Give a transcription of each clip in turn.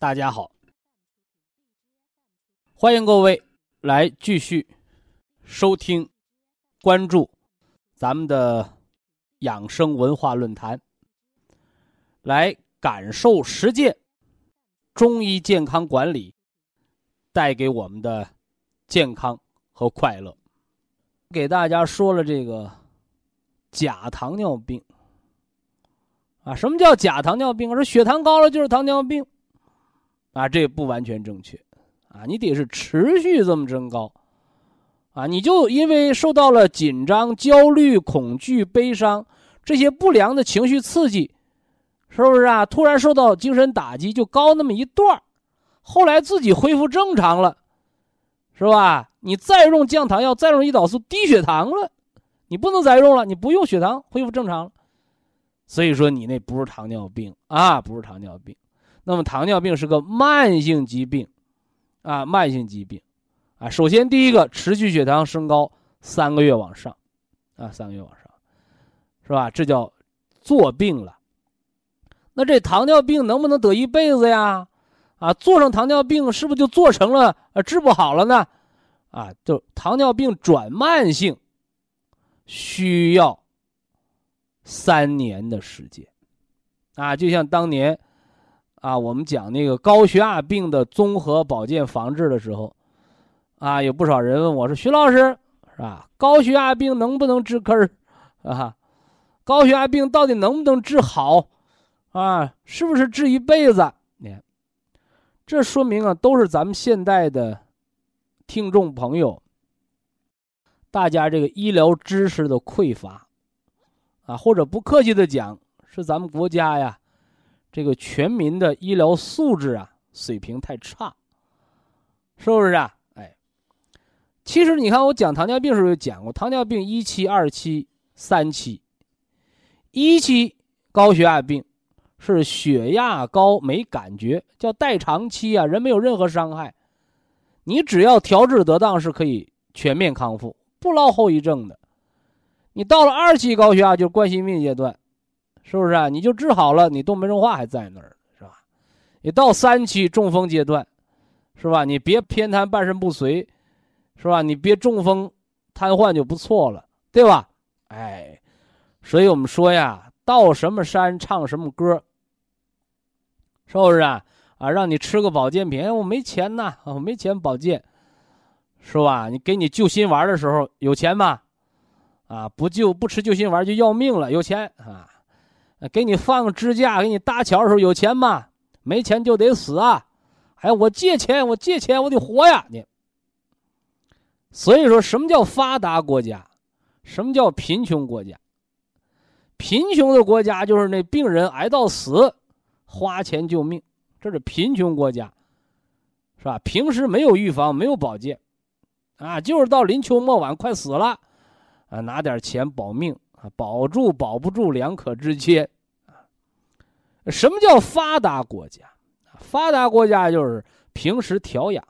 大家好，欢迎各位来继续收听、关注咱们的养生文化论坛，来感受实践中医健康管理带给我们的健康和快乐。给大家说了这个假糖尿病啊，什么叫假糖尿病？说血糖高了就是糖尿病。啊，这不完全正确，啊，你得是持续这么增高，啊，你就因为受到了紧张、焦虑、恐惧、悲伤这些不良的情绪刺激，是不是啊？突然受到精神打击，就高那么一段后来自己恢复正常了，是吧？你再用降糖药，再用胰岛素低血糖了，你不能再用了，你不用血糖恢复正常了，所以说你那不是糖尿病啊，不是糖尿病。那么糖尿病是个慢性疾病，啊，慢性疾病，啊，首先第一个持续血糖升高三个月往上，啊，三个月往上，是吧？这叫做病了。那这糖尿病能不能得一辈子呀？啊，做上糖尿病是不是就做成了呃治不好了呢？啊，就糖尿病转慢性需要三年的时间，啊，就像当年。啊，我们讲那个高血压病的综合保健防治的时候，啊，有不少人问我说：“徐老师，是吧？高血压病能不能治根？啊，高血压病到底能不能治好？啊，是不是治一辈子？你看，这说明啊，都是咱们现代的听众朋友，大家这个医疗知识的匮乏，啊，或者不客气的讲，是咱们国家呀。”这个全民的医疗素质啊，水平太差，是不是啊？哎，其实你看，我讲糖尿病时候就讲过，糖尿病一期、二期、三期。一期高血压病是血压高没感觉，叫代偿期啊，人没有任何伤害，你只要调治得当是可以全面康复，不落后遗症的。你到了二期高血压，就冠心病阶段。是不是啊？你就治好了，你动脉硬化还在那儿，是吧？你到三期中风阶段，是吧？你别偏瘫、半身不遂，是吧？你别中风、瘫痪就不错了，对吧？哎，所以我们说呀，到什么山唱什么歌，是不是啊？啊，让你吃个保健品，我没钱呐，我没钱保健，是吧？你给你救心丸的时候有钱吗？啊，不救不吃救心丸就要命了，有钱啊？给你放支架，给你搭桥的时候有钱吗？没钱就得死啊！哎，我借钱，我借钱，我得活呀！你。所以说什么叫发达国家？什么叫贫穷国家？贫穷的国家就是那病人挨到死，花钱救命，这是贫穷国家，是吧？平时没有预防，没有保健，啊，就是到临秋末晚快死了，啊，拿点钱保命。啊，保住保不住两可之间，啊，什么叫发达国家？发达国家就是平时调养，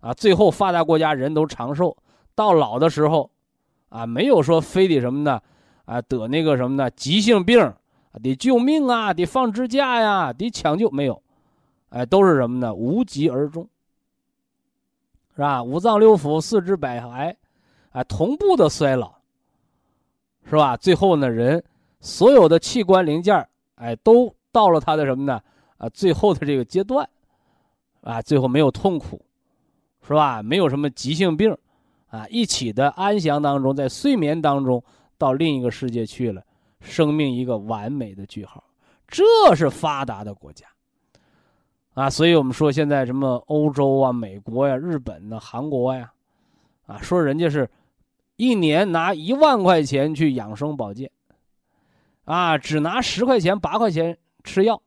啊，最后发达国家人都长寿，到老的时候，啊，没有说非得什么的，啊，得那个什么的急性病，得救命啊，得放支架呀，得抢救，没有，哎，都是什么呢？无疾而终，是吧？五脏六腑、四肢百骸，啊，同步的衰老。是吧？最后呢，人所有的器官零件哎，都到了他的什么呢？啊，最后的这个阶段，啊，最后没有痛苦，是吧？没有什么急性病，啊，一起的安详当中，在睡眠当中到另一个世界去了，生命一个完美的句号，这是发达的国家，啊，所以我们说现在什么欧洲啊、美国呀、日本呢、韩国呀，啊，说人家是，一年拿一万块钱去养生保健，啊，只拿十块钱、八块钱吃药。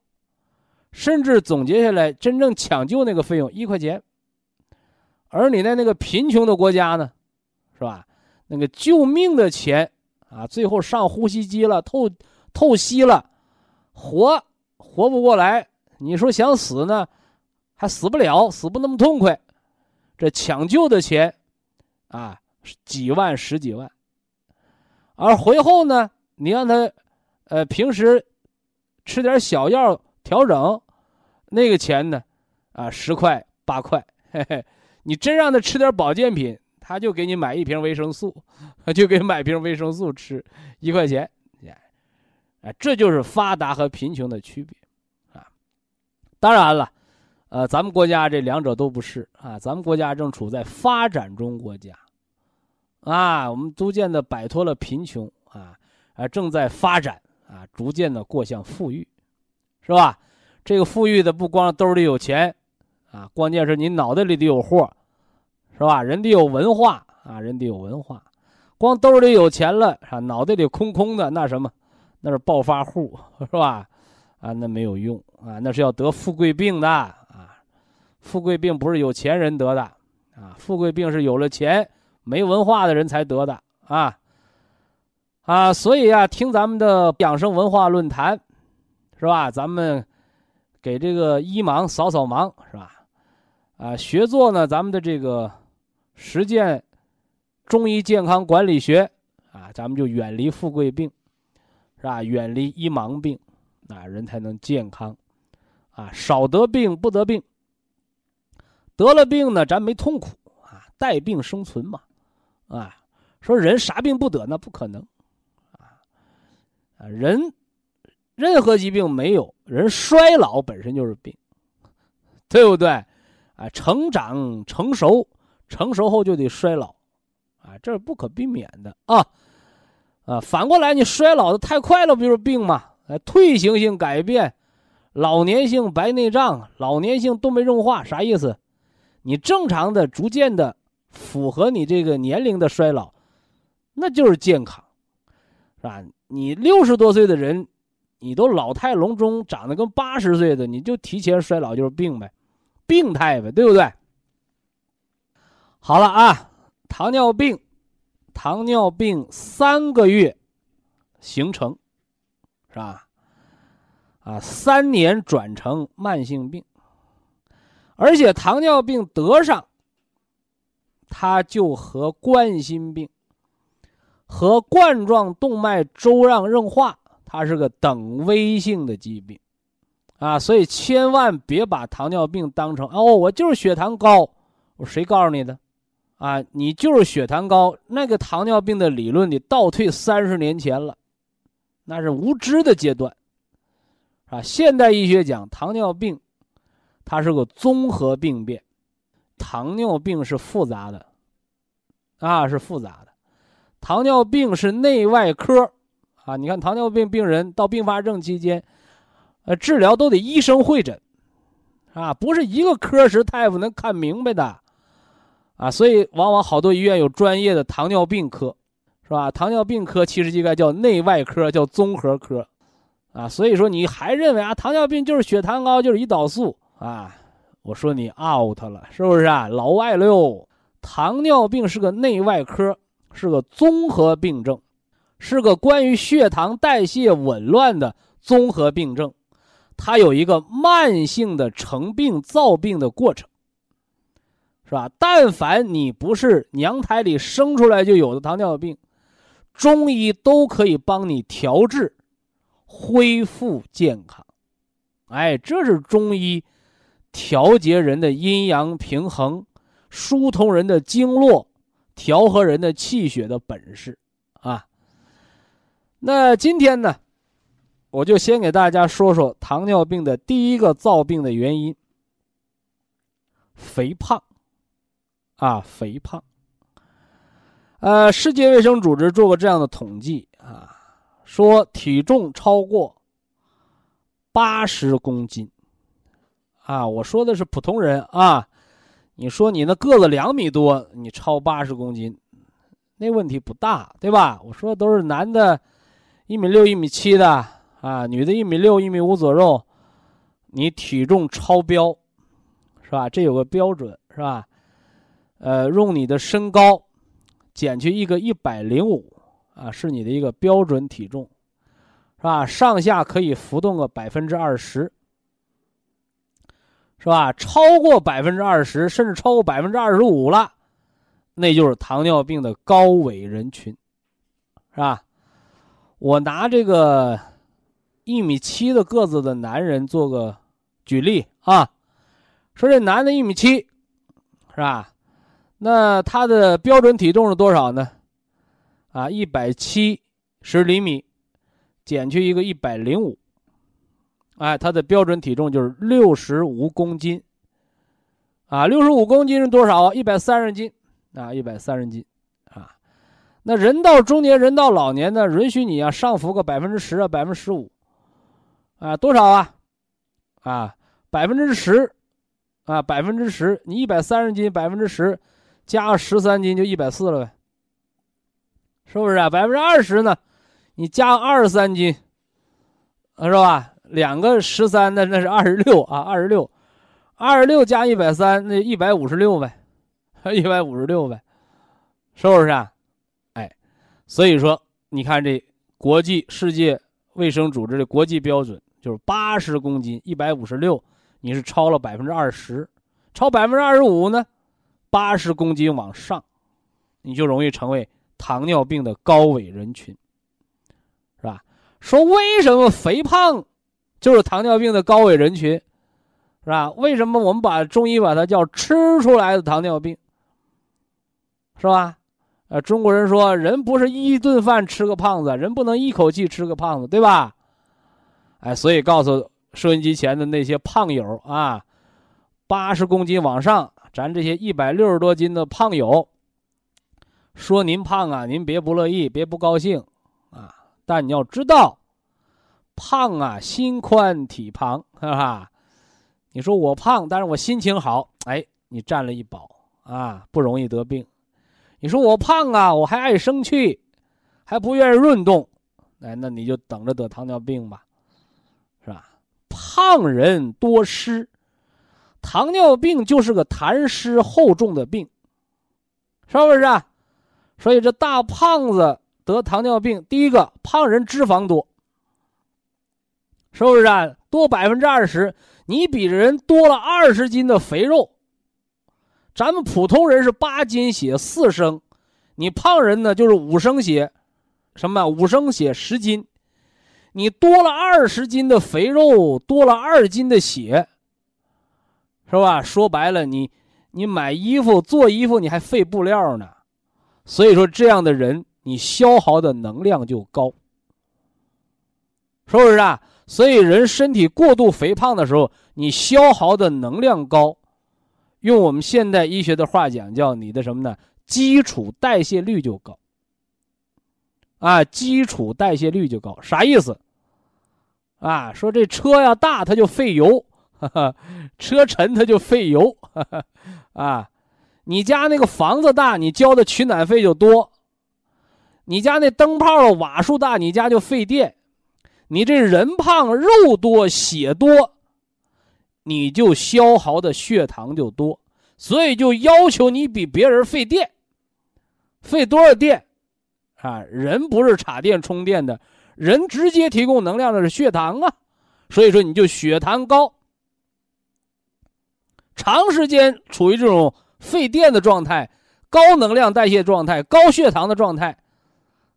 甚至总结下来，真正抢救那个费用一块钱。而你在那个贫穷的国家呢，是吧？那个救命的钱啊，最后上呼吸机了，透透析了，活活不过来。你说想死呢，还死不了，死不那么痛快。这抢救的钱啊，几万、十几万。而回后呢，你让他呃平时吃点小药。调整，那个钱呢？啊，十块八块，嘿嘿，你真让他吃点保健品，他就给你买一瓶维生素，就给买瓶维生素吃，一块钱，哎，这就是发达和贫穷的区别，啊，当然了，呃，咱们国家这两者都不是啊，咱们国家正处在发展中国家，啊，我们逐渐的摆脱了贫穷啊，啊，正在发展啊，逐渐的过向富裕。是吧？这个富裕的不光兜里有钱，啊，关键是你脑袋里得有货，是吧？人得有文化啊，人得有文化。光兜里有钱了，啊，脑袋里空空的，那什么？那是暴发户，是吧？啊，那没有用啊，那是要得富贵病的啊。富贵病不是有钱人得的啊，富贵病是有了钱没文化的人才得的啊。啊，所以啊，听咱们的养生文化论坛。是吧？咱们给这个医盲扫扫盲，是吧？啊，学做呢，咱们的这个实践中医健康管理学啊，咱们就远离富贵病，是吧？远离医盲病，啊，人才能健康，啊，少得病不得病。得了病呢，咱没痛苦啊，带病生存嘛，啊，说人啥病不得？那不可能，啊，啊，人。任何疾病没有人衰老本身就是病，对不对？啊，成长成熟，成熟后就得衰老，啊，这是不可避免的啊，啊，反过来你衰老的太快了，不就是病吗？哎，退行性改变，老年性白内障，老年性动脉硬化，啥意思？你正常的、逐渐的符合你这个年龄的衰老，那就是健康，是吧？你六十多岁的人。你都老态龙钟，长得跟八十岁的，你就提前衰老就是病呗，病态呗，对不对？好了啊，糖尿病，糖尿病三个月形成，是吧？啊，三年转成慢性病，而且糖尿病得上，它就和冠心病、和冠状动脉粥样硬化。它是个等危性的疾病，啊，所以千万别把糖尿病当成哦，我就是血糖高，我谁告诉你的？啊，你就是血糖高，那个糖尿病的理论你倒退三十年前了，那是无知的阶段，啊，现代医学讲糖尿病，它是个综合病变，糖尿病是复杂的，啊，是复杂的，糖尿病是内外科。啊，你看糖尿病病人到并发症期间，呃，治疗都得医生会诊，啊，不是一个科室大夫能看明白的，啊，所以往往好多医院有专业的糖尿病科，是吧？糖尿病科其实应该叫内外科，叫综合科，啊，所以说你还认为啊，糖尿病就是血糖高，就是胰岛素啊？我说你 out 了，是不是啊？老外了哟，糖尿病是个内外科，是个综合病症。是个关于血糖代谢紊乱的综合病症，它有一个慢性的成病造病的过程，是吧？但凡你不是娘胎里生出来就有的糖尿病，中医都可以帮你调治，恢复健康。哎，这是中医调节人的阴阳平衡、疏通人的经络、调和人的气血的本事啊。那今天呢，我就先给大家说说糖尿病的第一个造病的原因。肥胖，啊，肥胖。呃，世界卫生组织做过这样的统计啊，说体重超过八十公斤，啊，我说的是普通人啊，你说你那个子两米多，你超八十公斤，那问题不大，对吧？我说的都是男的，一米六、一米七的啊，女的一米六、一米五左右，你体重超标，是吧？这有个标准，是吧？呃，用你的身高。减去一个一百零五，啊，是你的一个标准体重，是吧？上下可以浮动个百分之二十，是吧？超过百分之二十，甚至超过百分之二十五了，那就是糖尿病的高危人群，是吧？我拿这个一米七的个子的男人做个举例啊，说这男的一米七，是吧？那他的标准体重是多少呢？啊，一百七十厘米，减去一个一百零五，哎，他的标准体重就是六十五公斤。啊，六十五公斤是多少？一百三十斤，啊，一百三十斤，啊，那人到中年人到老年呢，允许你啊上浮个百分之十啊，百分之十五，啊，多少啊？啊，百分之十，啊，百分之十，你一百三十斤，百分之十。加十三斤就一百四了呗，是不是啊？百分之二十呢？你加二十三斤，是吧？两个十三那那是二十六啊，二十六，二十六加一百三，那一百五十六呗，一百五十六呗，是不是啊？哎，所以说你看这国际世界卫生组织的国际标准就是八十公斤，一百五十六，你是超了百分之二十，超百分之二十五呢？八十公斤往上，你就容易成为糖尿病的高危人群，是吧？说为什么肥胖就是糖尿病的高危人群，是吧？为什么我们把中医把它叫吃出来的糖尿病，是吧？呃，中国人说人不是一顿饭吃个胖子，人不能一口气吃个胖子，对吧？哎，所以告诉收音机前的那些胖友啊，八十公斤往上。咱这些一百六十多斤的胖友，说您胖啊，您别不乐意，别不高兴，啊！但你要知道，胖啊，心宽体胖，哈哈？你说我胖，但是我心情好，哎，你占了一宝啊，不容易得病。你说我胖啊，我还爱生气，还不愿意运动，哎，那你就等着得糖尿病吧，是吧？胖人多湿。糖尿病就是个痰湿厚重的病，是不是啊？所以这大胖子得糖尿病，第一个胖人脂肪多，是不是啊？多百分之二十，你比人多了二十斤的肥肉。咱们普通人是八斤血四升，你胖人呢就是五升血，什么五升血十斤，你多了二十斤的肥肉，多了二斤的血。是吧？说白了，你你买衣服做衣服，你还费布料呢，所以说这样的人，你消耗的能量就高，是不是啊？所以人身体过度肥胖的时候，你消耗的能量高，用我们现代医学的话讲，叫你的什么呢？基础代谢率就高。啊，基础代谢率就高，啥意思？啊，说这车呀大，它就费油。哈哈，车沉它就费油，哈哈，啊，你家那个房子大，你交的取暖费就多；你家那灯泡瓦数大，你家就费电；你这人胖肉多血多，你就消耗的血糖就多，所以就要求你比别人费电，费多少电？啊，人不是插电充电的，人直接提供能量的是血糖啊，所以说你就血糖高。长时间处于这种费电的状态、高能量代谢状态、高血糖的状态，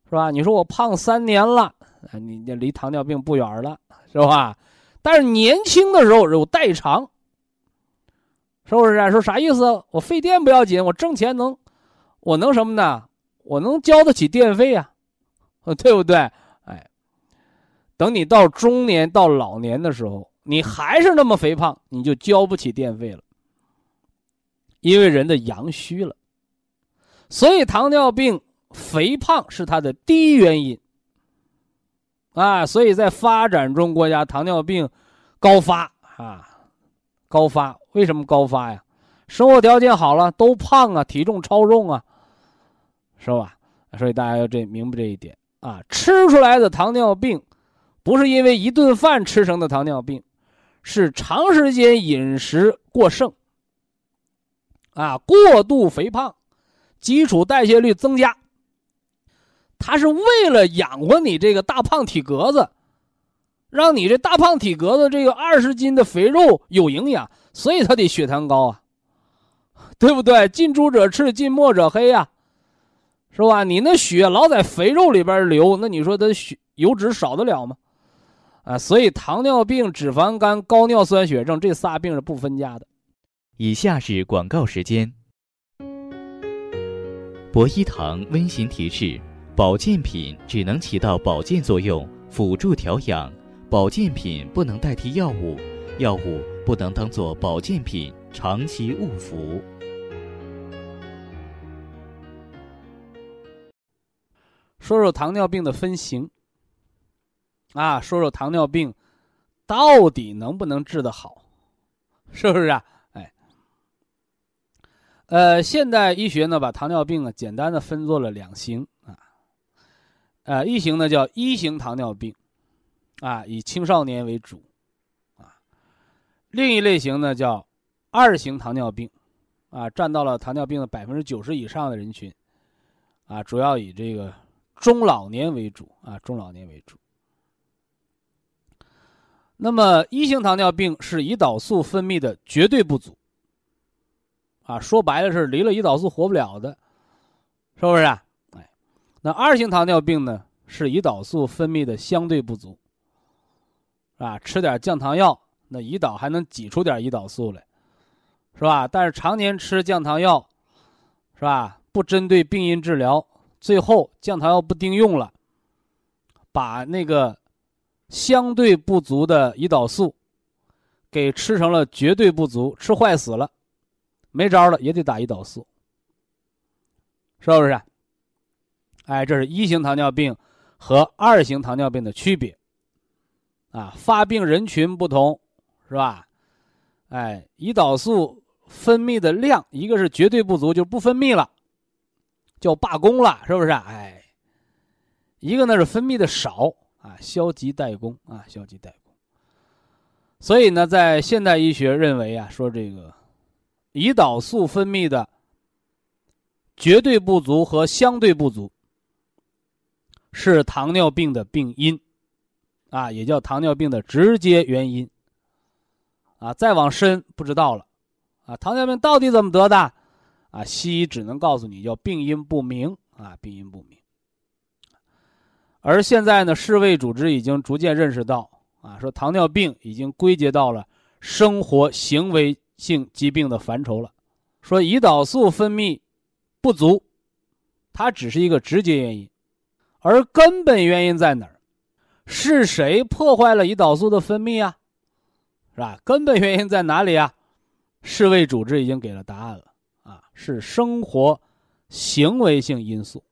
是吧？你说我胖三年了，啊你你离糖尿病不远了，是吧？但是年轻的时候有代偿，是不是啊？说啥意思？我费电不要紧，我挣钱能，我能什么呢？我能交得起电费啊，对不对？哎，等你到中年到老年的时候，你还是那么肥胖，你就交不起电费了。因为人的阳虚了，所以糖尿病肥胖是它的第一原因。啊，所以在发展中国家，糖尿病高发啊，高发。为什么高发呀？生活条件好了，都胖啊，体重超重啊，是吧？所以大家要这明白这一点啊。吃出来的糖尿病，不是因为一顿饭吃成的糖尿病，是长时间饮食过剩，啊，过度肥胖，基础代谢率增加。他是为了养活你这个大胖体格子，让你这大胖体格子这个二十斤的肥肉有营养，所以他得血糖高啊，对不对？近朱者赤，近墨者黑呀，是吧？你那血老在肥肉里边流，那你说他血油脂少得了吗？啊，所以糖尿病、脂肪肝、高尿酸血症这仨病是不分家的。以下是广告时间。博一堂温馨提示。保健品只能起到保健作用，辅助调养。保健品不能代替药物，药物不能当做保健品长期误服。说说糖尿病的分型。啊，说说糖尿病到底能不能治得好，是不是啊？哎，呃，现代医学呢，把糖尿病啊简单的分作了两型。呃，一型呢叫一型糖尿病，啊，以青少年为主，啊，另一类型呢叫二型糖尿病，啊，占到了糖尿病的百分之九十以上的人群，啊，主要以这个中老年为主，啊，中老年为主。那么一型糖尿病是胰岛素分泌的绝对不足，啊，说白了是离了胰岛素活不了的，是不是？那二型糖尿病呢，是胰岛素分泌的相对不足，啊，吃点降糖药，那胰岛还能挤出点胰岛素来，是吧？但是常年吃降糖药，是吧？不针对病因治疗，最后降糖药不顶用了，把那个相对不足的胰岛素给吃成了绝对不足，吃坏死了，没招了也得打胰岛素，是不是？哎，这是一型糖尿病和二型糖尿病的区别，啊，发病人群不同，是吧？哎，胰岛素分泌的量，一个是绝对不足，就不分泌了，叫罢工了，是不是？哎，一个呢是分泌的少，啊，消极怠工，啊，消极怠工。所以呢，在现代医学认为啊，说这个胰岛素分泌的绝对不足和相对不足。是糖尿病的病因，啊，也叫糖尿病的直接原因，啊，再往深不知道了，啊，糖尿病到底怎么得的？啊，西医只能告诉你叫病因不明，啊，病因不明。而现在呢，世卫组织已经逐渐认识到，啊，说糖尿病已经归结到了生活行为性疾病的范畴了，说胰岛素分泌不足，它只是一个直接原因。而根本原因在哪儿？是谁破坏了胰岛素的分泌啊？是吧？根本原因在哪里啊？世卫组织已经给了答案了啊，是生活行为性因素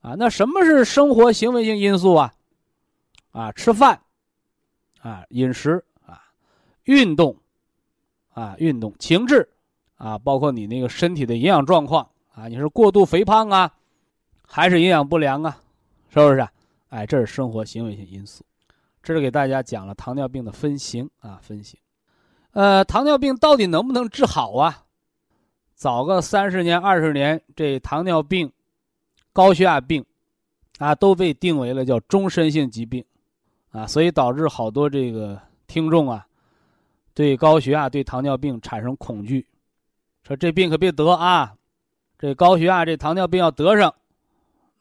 啊。那什么是生活行为性因素啊？啊，吃饭啊，饮食啊，运动啊，运动，情志啊，包括你那个身体的营养状况啊，你是过度肥胖啊，还是营养不良啊？是不是？哎，这是生活行为性因素，这是给大家讲了糖尿病的分型啊，分型。呃，糖尿病到底能不能治好啊？早个三十年、二十年，这糖尿病、高血压病啊，都被定为了叫终身性疾病啊，所以导致好多这个听众啊，对高血压、对糖尿病产生恐惧，说这病可别得啊，这高血压、这糖尿病要得上。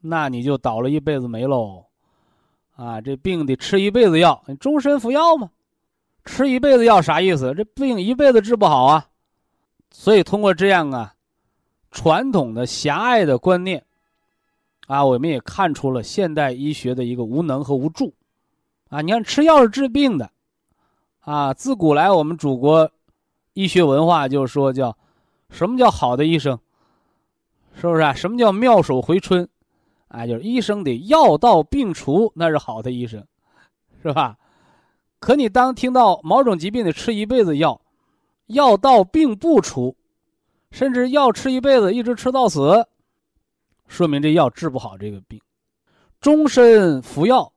那你就倒了一辈子霉喽，啊，这病得吃一辈子药，你终身服药吗？吃一辈子药啥意思？这病一辈子治不好啊。所以通过这样啊，传统的狭隘的观念，啊，我们也看出了现代医学的一个无能和无助，啊，你看吃药是治病的，啊，自古来我们祖国医学文化就说叫什么叫好的医生？是不是啊？什么叫妙手回春？哎，就是医生得药到病除，那是好的医生，是吧？可你当听到某种疾病得吃一辈子药，药到病不除，甚至药吃一辈子一直吃到死，说明这药治不好这个病。终身服药，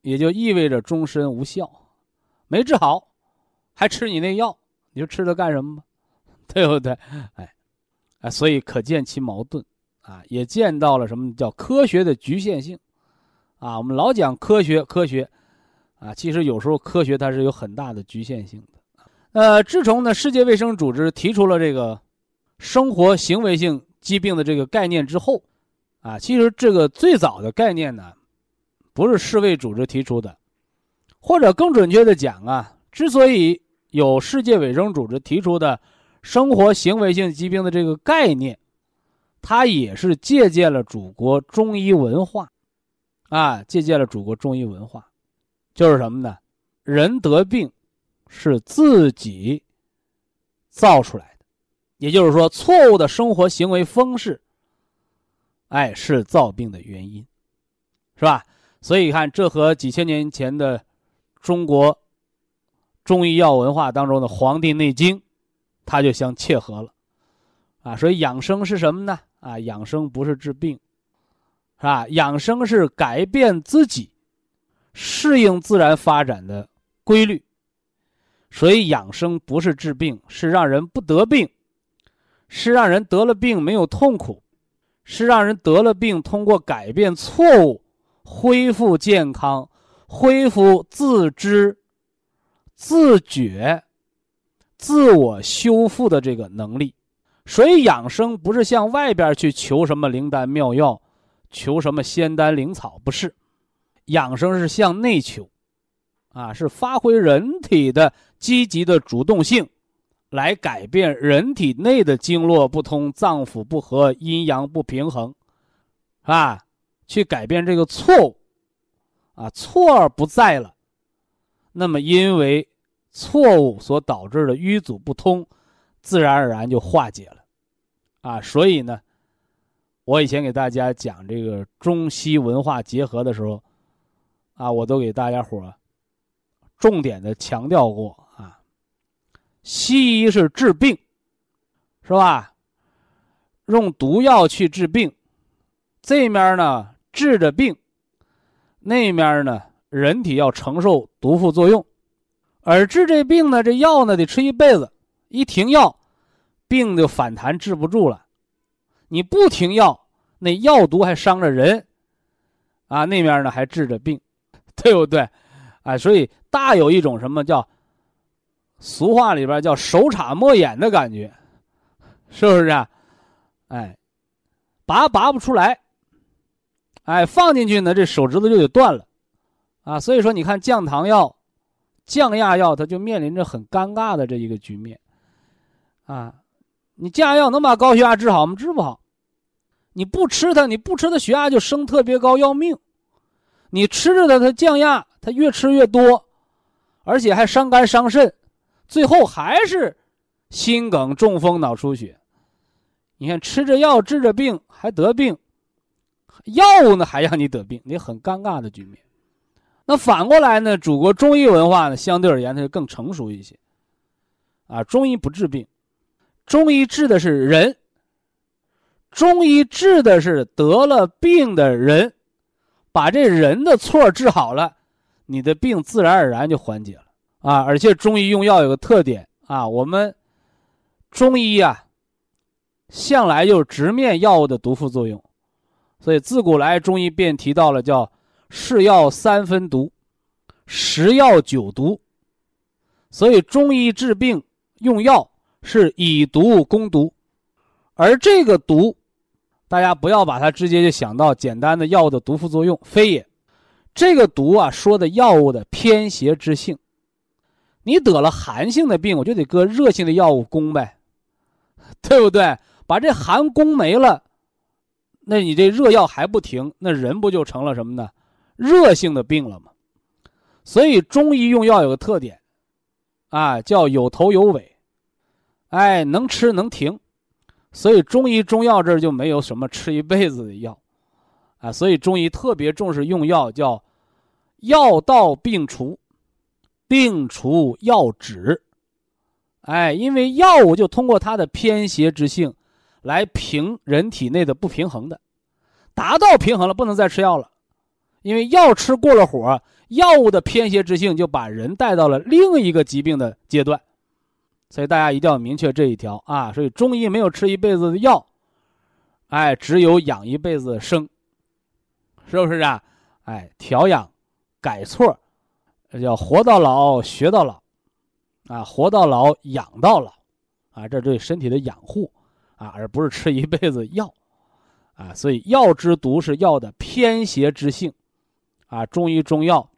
也就意味着终身无效，没治好，还吃你那药，你说吃它干什么吧？对不对？哎，哎，所以可见其矛盾。啊，也见到了什么叫科学的局限性，啊，我们老讲科学，科学，啊，其实有时候科学它是有很大的局限性的。呃，自从呢世界卫生组织提出了这个生活行为性疾病的这个概念之后，啊，其实这个最早的概念呢，不是世卫组织提出的，或者更准确的讲啊，之所以有世界卫生组织提出的生活行为性疾病的这个概念。他也是借鉴了祖国中医文化，啊，借鉴了祖国中医文化，就是什么呢？人得病是自己造出来的，也就是说，错误的生活行为方式，哎，是造病的原因，是吧？所以看，这和几千年前的中国中医药文化当中的《黄帝内经》，它就相切合了，啊，所以养生是什么呢？啊，养生不是治病，是吧？养生是改变自己，适应自然发展的规律。所以养生不是治病，是让人不得病，是让人得了病没有痛苦，是让人得了病通过改变错误，恢复健康，恢复自知、自觉、自我修复的这个能力。所以养生不是向外边去求什么灵丹妙药，求什么仙丹灵草，不是。养生是向内求，啊，是发挥人体的积极的主动性，来改变人体内的经络不通、脏腑不和、阴阳不平衡，啊，去改变这个错误，啊，错儿不在了，那么因为错误所导致的瘀阻不通。自然而然就化解了，啊，所以呢，我以前给大家讲这个中西文化结合的时候，啊，我都给大家伙重点的强调过啊，西医是治病，是吧？用毒药去治病，这面呢治着病，那面呢人体要承受毒副作用，而治这病呢，这药呢得吃一辈子。一停药，病就反弹治不住了。你不停药，那药毒还伤着人，啊，那面呢还治着病，对不对？哎，所以大有一种什么叫俗话里边叫手插摸眼的感觉，是不是啊？哎，拔拔不出来，哎，放进去呢，这手指头就得断了，啊，所以说你看降糖药、降压药，它就面临着很尴尬的这一个局面。啊，你降压药能把高血压治好吗？治不好。你不吃它，你不吃它，血压就升特别高，要命。你吃着它，它降压，它越吃越多，而且还伤肝伤肾，最后还是心梗、中风、脑出血。你看，吃着药治着病还得病，药物呢还让你得病，你很尴尬的局面。那反过来呢？祖国中医文化呢，相对而言它就更成熟一些。啊，中医不治病。中医治的是人，中医治的是得了病的人，把这人的错治好了，你的病自然而然就缓解了啊！而且中医用药有个特点啊，我们中医啊，向来就直面药物的毒副作用，所以自古来中医便提到了叫“是药三分毒，十药九毒”，所以中医治病用药。是以毒攻毒，而这个毒，大家不要把它直接就想到简单的药物的毒副作用，非也。这个毒啊，说的药物的偏邪之性。你得了寒性的病，我就得搁热性的药物攻呗，对不对？把这寒攻没了，那你这热药还不停，那人不就成了什么呢？热性的病了吗？所以中医用药有个特点，啊，叫有头有尾。哎，能吃能停，所以中医中药这儿就没有什么吃一辈子的药，啊，所以中医特别重视用药，叫药到病除，病除药止。哎，因为药物就通过它的偏邪之性，来平人体内的不平衡的，达到平衡了，不能再吃药了，因为药吃过了火，药物的偏邪之性就把人带到了另一个疾病的阶段。所以大家一定要明确这一条啊！所以中医没有吃一辈子的药，哎，只有养一辈子的生，是不是啊？哎，调养、改错，叫活到老学到老，啊，活到老养到老，啊，这对身体的养护，啊，而不是吃一辈子药，啊，所以药之毒是药的偏邪之性，啊，中医中药，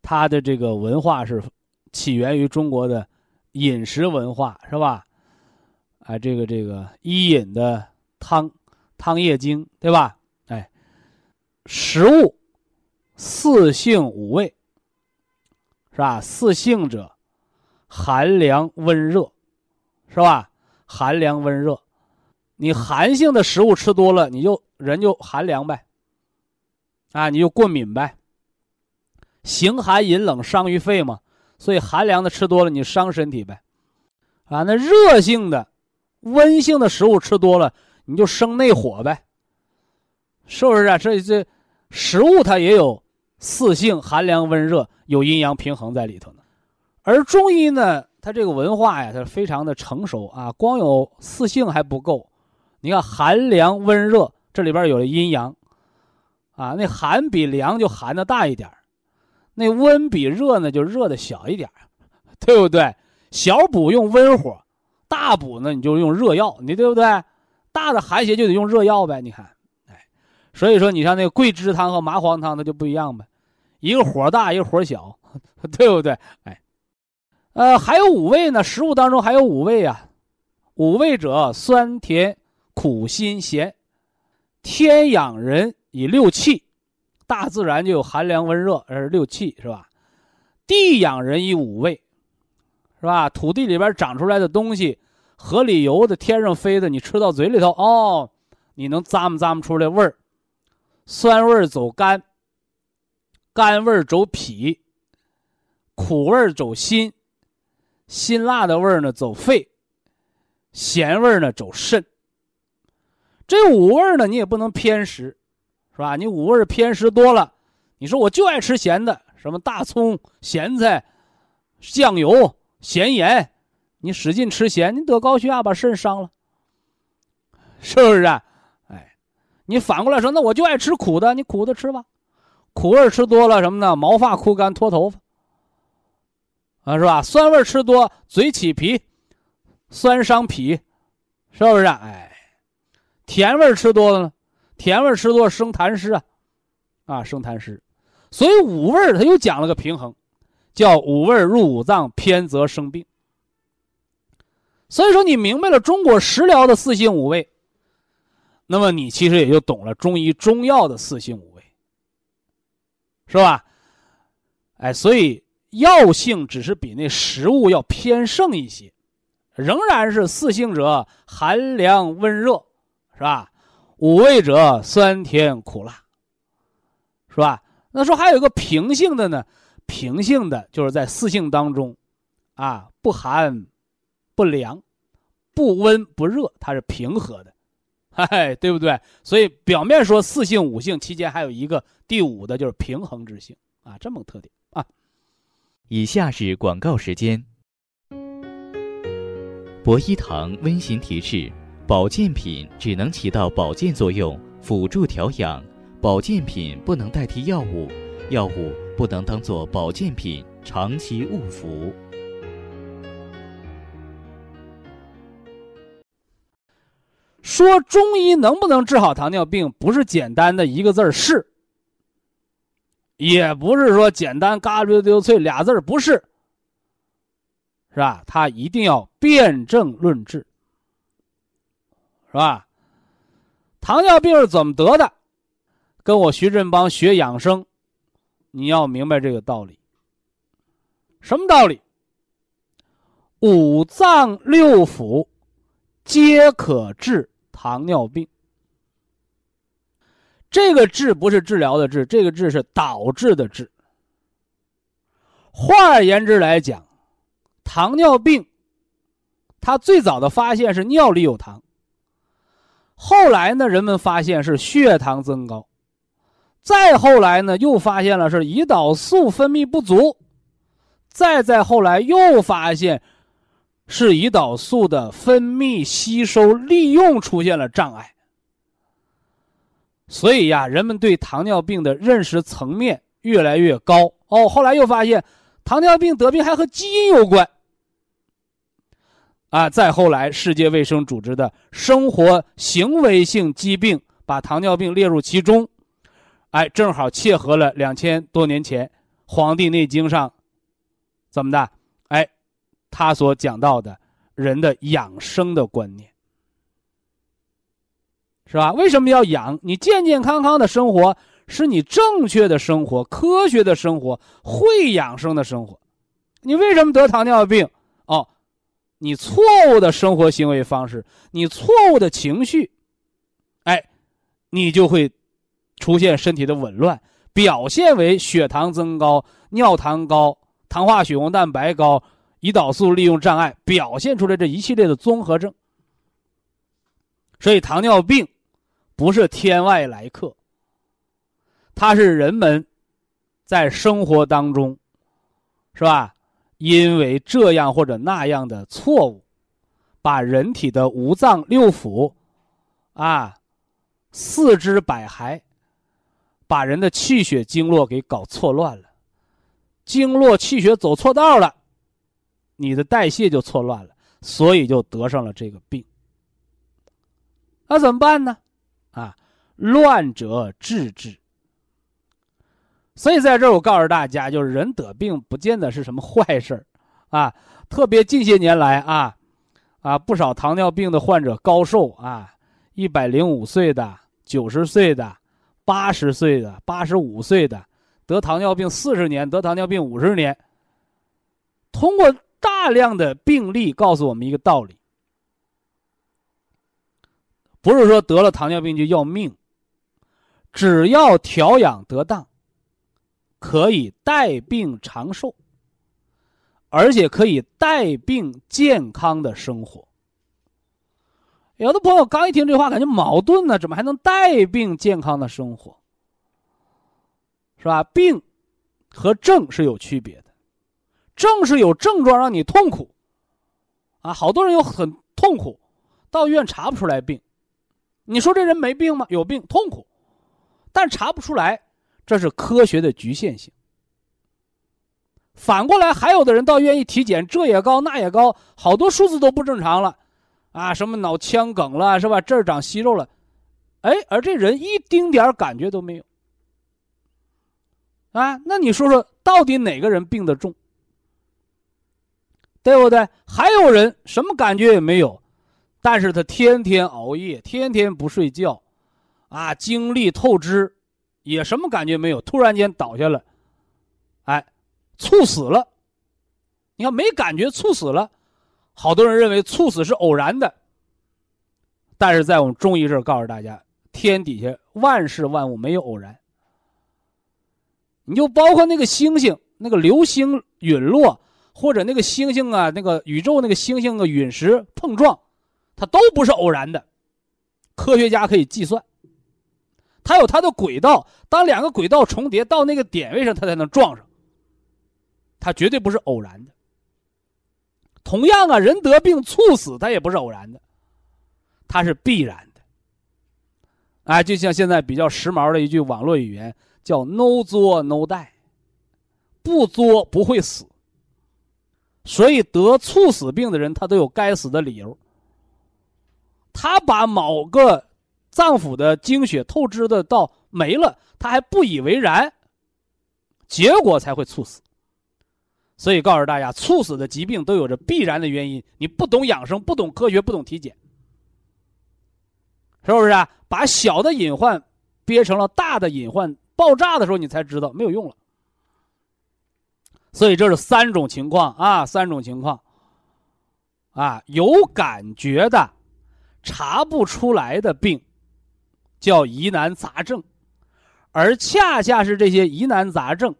它的这个文化是起源于中国的。饮食文化是吧？啊，这个这个伊尹的汤汤液经对吧？哎，食物四性五味是吧？四性者，寒凉温热是吧？寒凉温热，你寒性的食物吃多了，你就人就寒凉呗，啊，你就过敏呗。形寒饮冷伤于肺嘛。所以寒凉的吃多了，你伤身体呗，啊，那热性的、温性的食物吃多了，你就生内火呗，是不是啊？这这食物它也有四性，寒凉、温热，有阴阳平衡在里头呢。而中医呢，它这个文化呀，它非常的成熟啊，光有四性还不够，你看寒凉、温热，这里边有了阴阳，啊，那寒比凉就寒的大一点那温比热呢，就热的小一点对不对？小补用温火，大补呢你就用热药，你对不对？大的寒邪就得用热药呗。你看，哎，所以说你像那个桂枝汤和麻黄汤，它就不一样呗，一个火大，一个火小，对不对？哎，呃，还有五味呢，食物当中还有五味啊，五味者酸甜苦辛咸，天养人以六气。大自然就有寒凉温热，这是六气是吧？地养人以五味，是吧？土地里边长出来的东西，河里游的，天上飞的，你吃到嘴里头，哦，你能咂摸咂摸出来味儿，酸味走肝，甘味走脾，苦味走心，辛辣的味儿呢走肺，咸味呢走肾。这五味呢，你也不能偏食。是吧？你五味偏食多了，你说我就爱吃咸的，什么大葱、咸菜、酱油、咸盐，你使劲吃咸，你得高血压，把肾伤了，是不是啊？哎，你反过来说，那我就爱吃苦的，你苦的吃吧，苦味吃多了什么呢？毛发枯干、脱头发，啊，是吧？酸味吃多，嘴起皮，酸伤脾，是不是？哎，甜味吃多了呢？甜味吃多生痰湿啊，啊生痰湿，所以五味它又讲了个平衡，叫五味入五脏偏则生病。所以说你明白了中国食疗的四性五味，那么你其实也就懂了中医中药的四性五味，是吧？哎，所以药性只是比那食物要偏盛一些，仍然是四性者寒凉温热，是吧？五味者酸甜苦辣，是吧？那说还有个平性的呢，平性的就是在四性当中，啊，不寒不凉，不温不热，它是平和的，嗨，对不对？所以表面说四性五性期间还有一个第五的，就是平衡之性啊，这么个特点啊。以下是广告时间。博一堂温馨提示。保健品只能起到保健作用，辅助调养。保健品不能代替药物，药物不能当做保健品长期误服。说中医能不能治好糖尿病，不是简单的一个字儿是，也不是说简单嘎溜溜脆俩字儿不是，是吧？他一定要辨证论治。是吧？糖尿病是怎么得的？跟我徐振邦学养生，你要明白这个道理。什么道理？五脏六腑皆可治糖尿病。这个“治”不是治疗的“治”，这个“治”是导致的“治”。换而言之来讲，糖尿病，它最早的发现是尿里有糖。后来呢，人们发现是血糖增高，再后来呢，又发现了是胰岛素分泌不足，再再后来又发现是胰岛素的分泌、吸收、利用出现了障碍。所以呀，人们对糖尿病的认识层面越来越高哦。后来又发现，糖尿病得病还和基因有关。啊，再后来，世界卫生组织的生活行为性疾病把糖尿病列入其中，哎，正好切合了两千多年前《黄帝内经》上怎么的？哎，他所讲到的人的养生的观念，是吧？为什么要养？你健健康康的生活是你正确的生活、科学的生活、会养生的生活。你为什么得糖尿病？你错误的生活行为方式，你错误的情绪，哎，你就会出现身体的紊乱，表现为血糖增高、尿糖高、糖化血红蛋白高、胰岛素利用障碍，表现出来这一系列的综合症。所以，糖尿病不是天外来客，它是人们在生活当中，是吧？因为这样或者那样的错误，把人体的五脏六腑，啊，四肢百骸，把人的气血经络给搞错乱了，经络气血走错道了，你的代谢就错乱了，所以就得上了这个病。那怎么办呢？啊，乱者治之。所以在这儿，我告诉大家，就是人得病不见得是什么坏事儿啊。特别近些年来啊，啊，不少糖尿病的患者高寿啊，一百零五岁的、九十岁的、八十岁的、八十五岁的，得糖尿病四十年，得糖尿病五十年。通过大量的病例告诉我们一个道理：不是说得了糖尿病就要命，只要调养得当。可以带病长寿，而且可以带病健康的生活。有的朋友刚一听这话，感觉矛盾呢，怎么还能带病健康的生活？是吧？病和症是有区别的，症是有症状让你痛苦，啊，好多人有很痛苦，到医院查不出来病。你说这人没病吗？有病，痛苦，但查不出来。这是科学的局限性。反过来，还有的人倒愿意体检，这也高那也高，好多数字都不正常了，啊，什么脑腔梗了，是吧？这儿长息肉了，哎，而这人一丁点感觉都没有。啊，那你说说，到底哪个人病得重？对不对？还有人什么感觉也没有，但是他天天熬夜，天天不睡觉，啊，精力透支。也什么感觉没有，突然间倒下了，哎，猝死了。你看没感觉猝死了，好多人认为猝死是偶然的，但是在我们中医这儿告诉大家，天底下万事万物没有偶然。你就包括那个星星，那个流星陨落，或者那个星星啊，那个宇宙那个星星的陨石碰撞，它都不是偶然的，科学家可以计算。它有它的轨道，当两个轨道重叠到那个点位上，它才能撞上。它绝对不是偶然的。同样啊，人得病猝死，它也不是偶然的，它是必然的。啊，就像现在比较时髦的一句网络语言，叫 “no 作 no die”，不作不会死。所以得猝死病的人，他都有该死的理由。他把某个。脏腑的精血透支的到没了，他还不以为然，结果才会猝死。所以告诉大家，猝死的疾病都有着必然的原因。你不懂养生，不懂科学，不懂体检，是不是啊？把小的隐患憋成了大的隐患，爆炸的时候你才知道没有用了。所以这是三种情况啊，三种情况啊，有感觉的查不出来的病，叫疑难杂症，而恰恰是这些疑难杂症，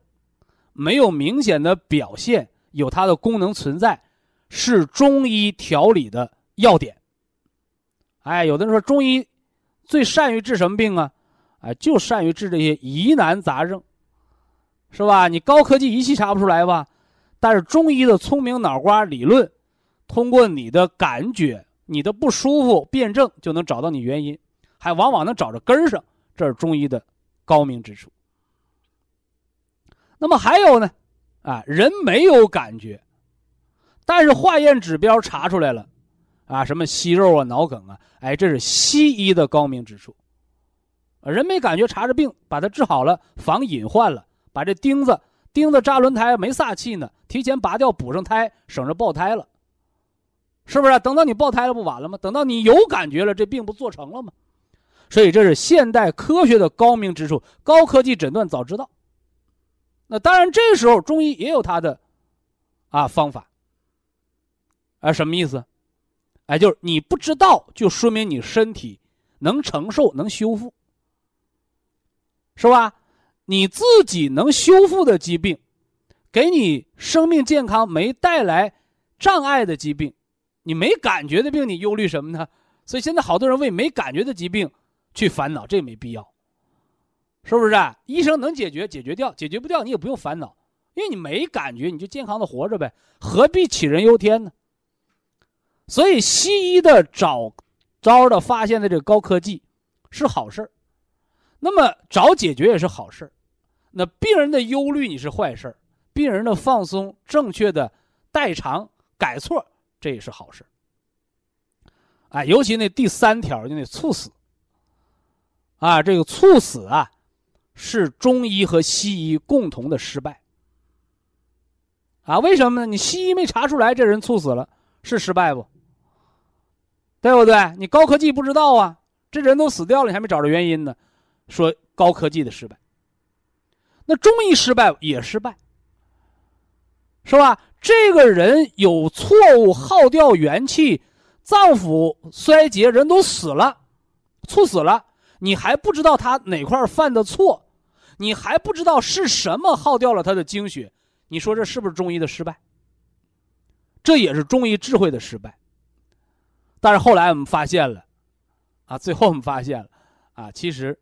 没有明显的表现，有它的功能存在，是中医调理的要点。哎，有的人说中医最善于治什么病啊？哎，就善于治这些疑难杂症，是吧？你高科技仪器查不出来吧？但是中医的聪明脑瓜理论，通过你的感觉、你的不舒服辩证，就能找到你原因，还往往能找着根儿上。这是中医的高明之处。那么还有呢？啊，人没有感觉，但是化验指标查出来了，啊，什么息肉啊、脑梗啊，哎，这是西医的高明之处。人没感觉，查着病，把它治好了，防隐患了，把这钉子钉子扎轮胎没撒气呢，提前拔掉补上胎，省着爆胎了，是不是？等到你爆胎了不完了吗？等到你有感觉了，这病不做成了吗？所以这是现代科学的高明之处，高科技诊断早知道。那当然，这时候中医也有它的啊方法。啊，什么意思？哎，就是你不知道，就说明你身体能承受，能修复。是吧？你自己能修复的疾病，给你生命健康没带来障碍的疾病，你没感觉的病，你忧虑什么呢？所以现在好多人为没感觉的疾病去烦恼，这没必要，是不是？医生能解决，解决掉；解决不掉，你也不用烦恼，因为你没感觉，你就健康的活着呗，何必杞人忧天呢？所以西医的找招的发现的这个高科技是好事儿。那么找解决也是好事那病人的忧虑你是坏事病人的放松、正确的代偿、改错，这也是好事哎，尤其那第三条就那猝死，啊，这个猝死啊，是中医和西医共同的失败。啊，为什么呢？你西医没查出来这人猝死了，是失败不？对不对？你高科技不知道啊，这人都死掉了，你还没找着原因呢。说高科技的失败，那中医失败也失败，是吧？这个人有错误，耗掉元气，脏腑衰竭，人都死了，猝死了，你还不知道他哪块犯的错，你还不知道是什么耗掉了他的精血，你说这是不是中医的失败？这也是中医智慧的失败。但是后来我们发现了，啊，最后我们发现了，啊，其实。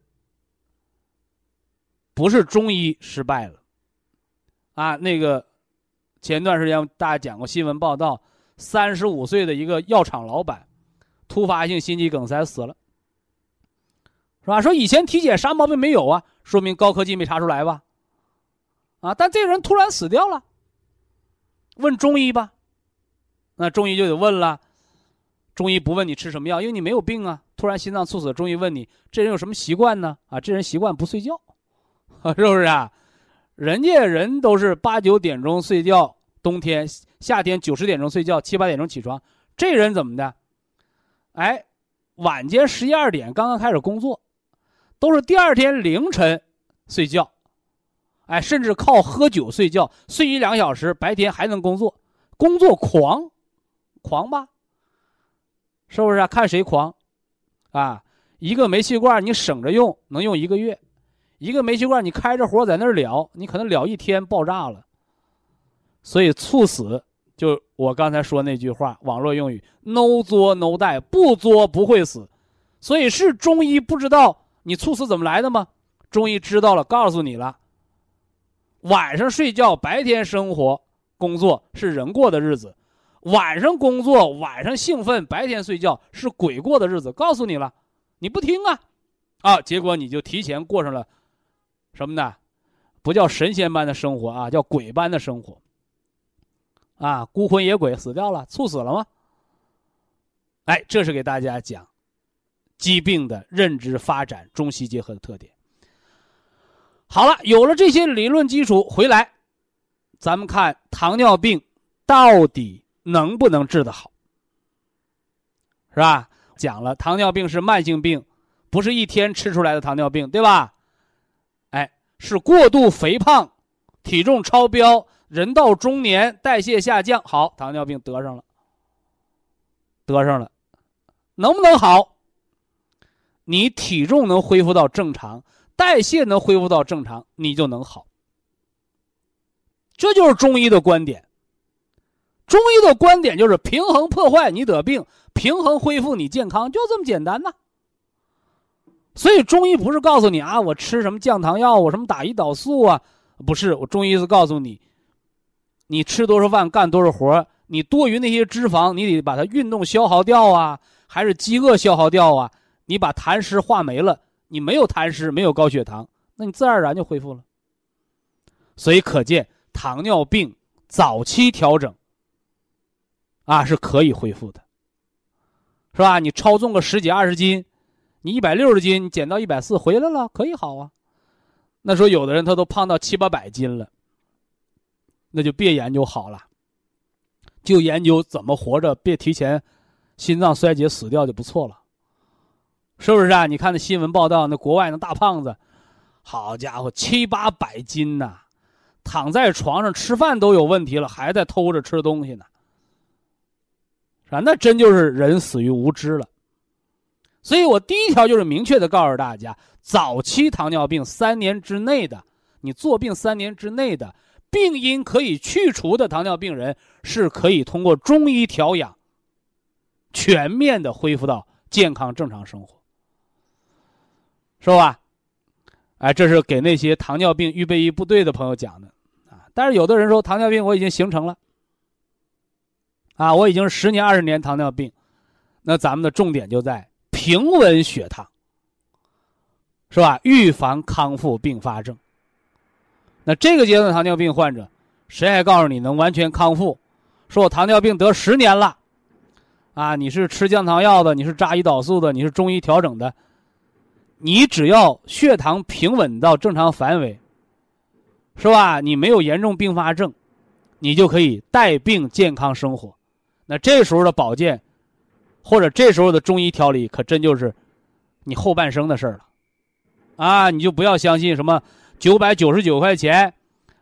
不是中医失败了，啊，那个前段时间大家讲过新闻报道，三十五岁的一个药厂老板，突发性心肌梗塞死了，是吧？说以前体检啥毛病没有啊，说明高科技没查出来吧？啊，但这个人突然死掉了，问中医吧，那中医就得问了，中医不问你吃什么药，因为你没有病啊，突然心脏猝死，中医问你这人有什么习惯呢？啊，这人习惯不睡觉。是不是啊？人家人都是八九点钟睡觉，冬天、夏天九十点钟睡觉，七八点钟起床。这人怎么的？哎，晚间十一二点刚刚开始工作，都是第二天凌晨睡觉。哎，甚至靠喝酒睡觉，睡一两小时，白天还能工作，工作狂，狂吧？是不是啊？看谁狂？啊，一个煤气罐你省着用，能用一个月。一个煤气罐，你开着火在那儿燎，你可能燎一天爆炸了。所以猝死就我刚才说那句话，网络用语 “no 作 no die”，不作不会死。所以是中医不知道你猝死怎么来的吗？中医知道了，告诉你了。晚上睡觉，白天生活工作是人过的日子；晚上工作，晚上兴奋，白天睡觉是鬼过的日子。告诉你了，你不听啊，啊，结果你就提前过上了。什么呢？不叫神仙般的生活啊，叫鬼般的生活。啊，孤魂野鬼死掉了，猝死了吗？哎，这是给大家讲疾病的认知发展，中西结合的特点。好了，有了这些理论基础，回来，咱们看糖尿病到底能不能治得好，是吧？讲了，糖尿病是慢性病，不是一天吃出来的糖尿病，对吧？哎是过度肥胖，体重超标，人到中年代谢下降，好，糖尿病得上了，得上了。能不能好？你体重能恢复到正常，代谢能恢复到正常，你就能好。这就是中医的观点。中医的观点就是平衡破坏你得病，平衡恢复你健康，就这么简单呐。所以中医不是告诉你啊，我吃什么降糖药，我什么打胰岛素啊，不是。我中医是告诉你，你吃多少饭干多少活，你多余那些脂肪，你得把它运动消耗掉啊，还是饥饿消耗掉啊？你把痰湿化没了，你没有痰湿，没有高血糖，那你自然而然就恢复了。所以可见。糖尿病早期调整啊是可以恢复的，是吧？你超重个十几二十斤，你一百六十斤，减到一百四回来了，可以好啊。那说有的人他都胖到七八百斤了，那就别研究好了，就研究怎么活着，别提前心脏衰竭死掉就不错了，是不是啊？你看那新闻报道，那国外那大胖子，好家伙，七八百斤呐！躺在床上吃饭都有问题了，还在偷着吃东西呢，是吧？那真就是人死于无知了。所以我第一条就是明确的告诉大家：早期糖尿病三年之内的，你做病三年之内的病因可以去除的糖尿病人，是可以通过中医调养，全面的恢复到健康正常生活，是吧？哎，这是给那些糖尿病预备役部队的朋友讲的，啊！但是有的人说糖尿病我已经形成了，啊，我已经十年二十年糖尿病，那咱们的重点就在平稳血糖，是吧？预防康复并发症。那这个阶段糖尿病患者，谁还告诉你能完全康复？说我糖尿病得十年了，啊，你是吃降糖药的，你是扎胰岛素的，你是中医调整的。你只要血糖平稳到正常范围，是吧？你没有严重并发症，你就可以带病健康生活。那这时候的保健，或者这时候的中医调理，可真就是你后半生的事儿了。啊，你就不要相信什么九百九十九块钱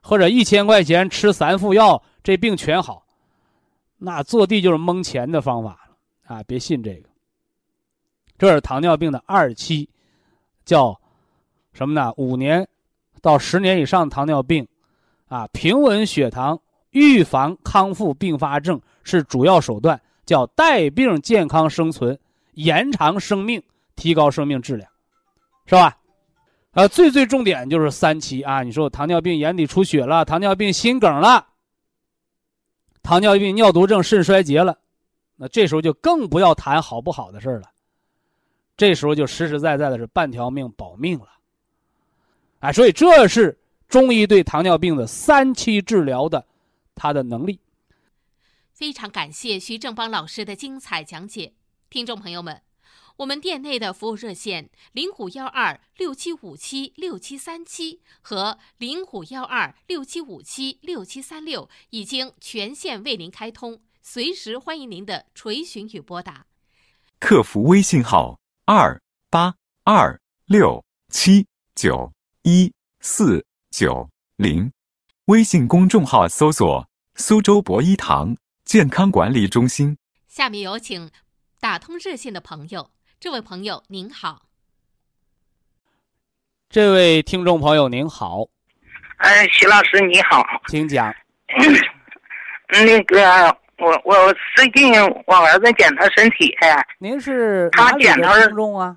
或者一千块钱吃三副药，这病全好，那坐地就是蒙钱的方法了啊！别信这个。这是糖尿病的二期。叫什么呢？五年到十年以上糖尿病，啊，平稳血糖、预防康复并发症是主要手段，叫带病健康生存，延长生命，提高生命质量，是吧？啊，最最重点就是三期啊！你说我糖尿病眼底出血了，糖尿病心梗了，糖尿病尿毒症肾衰竭了，那这时候就更不要谈好不好的事了。这时候就实实在在的是半条命保命了，啊，所以这是中医对糖尿病的三期治疗的它的能力。非常感谢徐正邦老师的精彩讲解，听众朋友们，我们店内的服务热线零五幺二六七五七六七三七和零五幺二六七五七六七三六已经全线为您开通，随时欢迎您的垂询与拨打。客服微信号。二八二六七九一四九零，微信公众号搜索“苏州博一堂健康管理中心”。下面有请打通热线的朋友，这位朋友您好。这位听众朋友您好。哎，徐老师你好，请讲。那个。我我最近我儿子检查身体，您是他检查听众啊？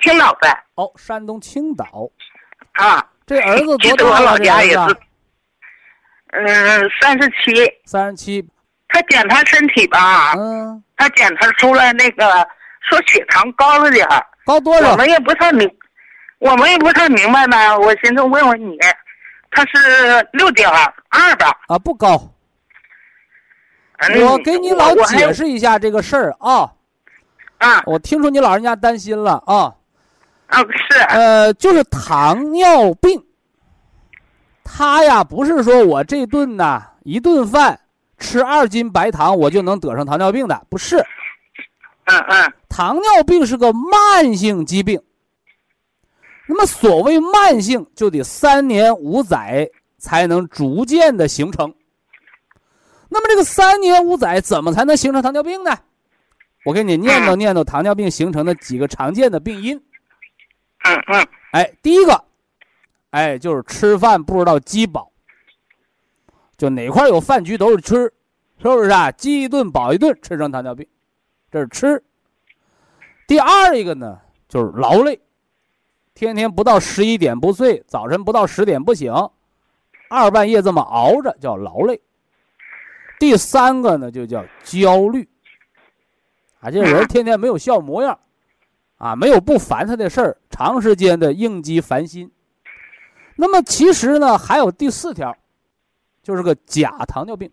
青岛的。哦，山东青岛。啊。这儿子多大了？这儿子。嗯，三十七。三十七。他检查身体吧？嗯。他检查出来那个说血糖高了点儿。高多少？我们也不太明，我们也不太明白呢。我寻思问问你，他是六点二吧？啊，不高。我给你老解释一下这个事儿啊，啊，我听说你老人家担心了啊，啊是，呃，就是糖尿病，他呀不是说我这顿呐一顿饭吃二斤白糖我就能得上糖尿病的，不是，嗯嗯，糖尿病是个慢性疾病，那么所谓慢性就得三年五载才能逐渐的形成。那么这个三年五载怎么才能形成糖尿病呢？我给你念叨念叨糖尿病形成的几个常见的病因。嗯嗯哎，第一个，哎，就是吃饭不知道饥饱，就哪块有饭局都是吃，是不是啊？饥一顿饱一顿，吃成糖尿病，这是吃。第二一个呢，就是劳累，天天不到十一点不睡，早晨不到十点不醒，二半夜这么熬着叫劳累。第三个呢，就叫焦虑，啊，这人天天没有笑模样。啊，没有不烦他的事儿，长时间的应激烦心。那么其实呢，还有第四条，就是个假糖尿病。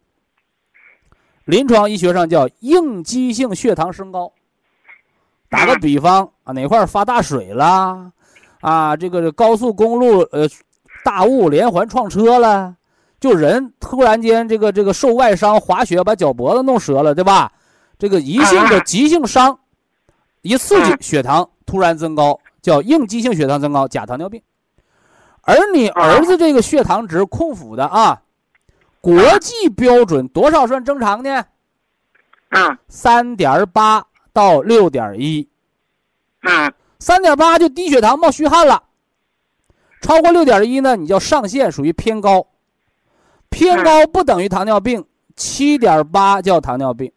临床医学上叫应激性血糖升高。打个比方啊，哪块发大水啦，啊，这个高速公路呃大雾连环撞车了，就人突然间这个这个受外伤，滑雪把脚脖子弄折了，对吧？这个一性的急性伤。一刺激血糖突然增高，叫应激性血糖增高，假糖尿病。而你儿子这个血糖值空腹的啊，国际标准多少算正常呢？嗯三点八到六点一，嗯三点八就低血糖冒虚汗了，超过六点一呢，你叫上限属于偏高，偏高不等于糖尿病，七点八叫糖尿病，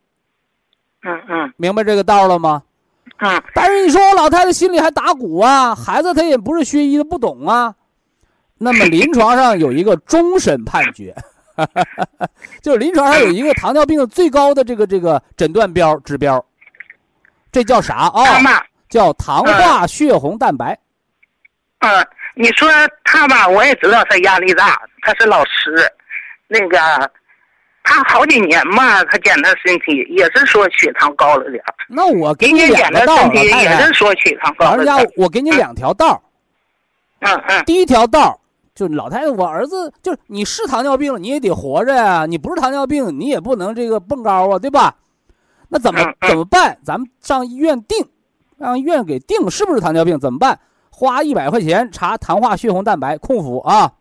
嗯嗯明白这个道了吗？啊但是你说我老太太心里还打鼓啊，孩子他也不是学医的，不懂啊。那么临床上有一个终审判决，就是临床上有一个糖尿病的最高的这个这个诊断标指标，这叫啥啊？叫糖化血红蛋白。嗯，你说他吧，我也知道他压力大，他是老师，那个他好几年嘛，他检查身体也是说血糖高了点儿，那我给你两个道儿，身体也是说血糖高老人家我给你两条道儿。嗯嗯第一条道儿就老太太，我儿子就是你是糖尿病了，你也得活着呀。你不是糖尿病，你也不能这个蹦高啊，对吧？那怎么怎么办？咱们上医院定，让医院给定是不是糖尿病？怎么办？花一百块钱查糖化血红蛋白，空腹啊，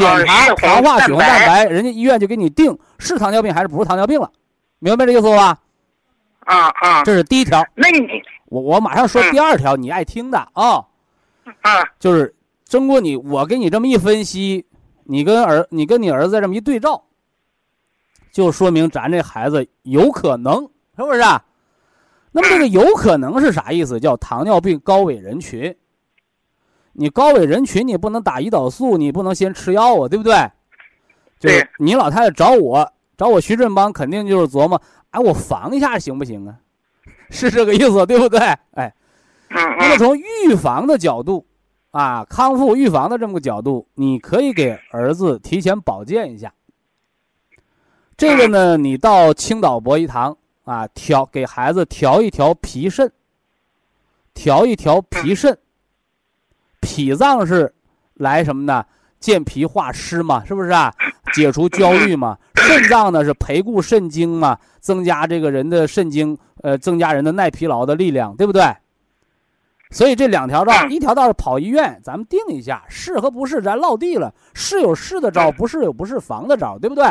检查糖化血红蛋蛋白，人家医院就给你定是糖尿病还是不是糖尿病了，明白这意思吧？啊啊，这是第一条。那你我我马上说嗯第二条，你爱听的啊。啊就是经过你我给你这么一分析，你跟儿你跟你儿子这么一对照，就说明咱这孩子有可能是不是啊？那么这个有可能是啥意思？叫糖尿病高危人群。你高危人群，你不能打胰岛素，你不能先吃药啊，对不对？就是对你老太太找我找我徐振邦，肯定就是琢磨，哎，我防一下行不行啊？是这个意思，对不对？哎，嗯那么嗯从预防的角度，啊，康复预防的这么个角度，你可以给儿子提前保健一下。这个呢，你到青岛博医堂啊，调给孩子调一调脾肾，调一调脾肾。脾脏是来什么呢？健脾化湿嘛，是不是啊？解除焦虑嘛。肾脏呢是培固肾精嘛，增加这个人的肾精，呃，增加人的耐疲劳的力量，对不对？所以这两条道，嗯一条道是跑医院，咱们定一下是和不是，咱落地了，是有是的招，不是有不是防的招，对不对？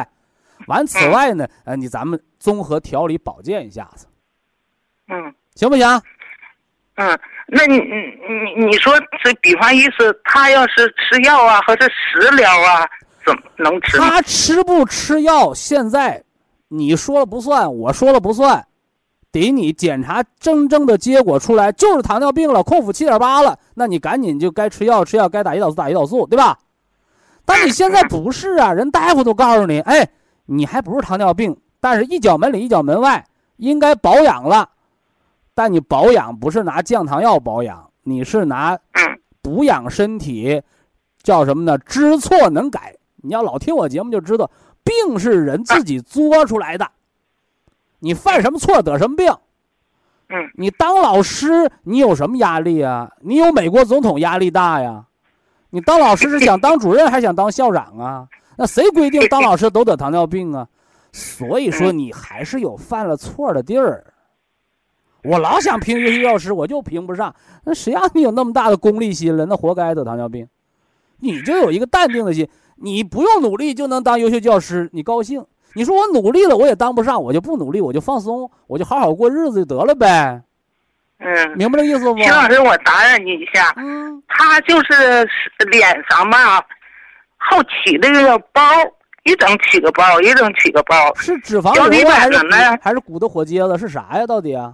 完，此外呢，呃，你咱们综合调理保健一下子，嗯行不行？嗯，那你你你你说这比方意思，他要是吃药啊，或者食疗啊，怎么能吃？他吃不吃药，现在你说了不算，我说了不算，得你检查真正的结果出来就是糖尿病了，空腹七点八了，那你赶紧就该吃药吃药，该打胰岛素打胰岛素，对吧？但你现在不是啊，人大夫都告诉你，哎，你还不是糖尿病，但是一脚门里一脚门外，应该保养了。但你保养不是拿降糖药保养，你是拿补养身体，叫什么呢？知错能改。你要老听我节目就知道，病是人自己作出来的。你犯什么错得什么病？你当老师，你有什么压力啊？你有美国总统压力大呀？你当老师是想当主任还想当校长啊？那谁规定当老师都得糖尿病啊？所以说你还是有犯了错的地儿。我老想评优秀教师，我就评不上。那谁让你有那么大的功利心了？那活该得糖尿病。你就有一个淡定的心，你不用努力就能当优秀教师，你高兴。你说我努力了，我也当不上，我就不努力，我就放松，我就好好过日子就得了呗。嗯，明白这意思不？徐老师，我打扰你一下，嗯，他就是脸上吧，好起那个包，一整起个包，一整起个包。是脂肪瘤啊还是板子呢骨还是骨头火疖子？是啥呀？到底啊？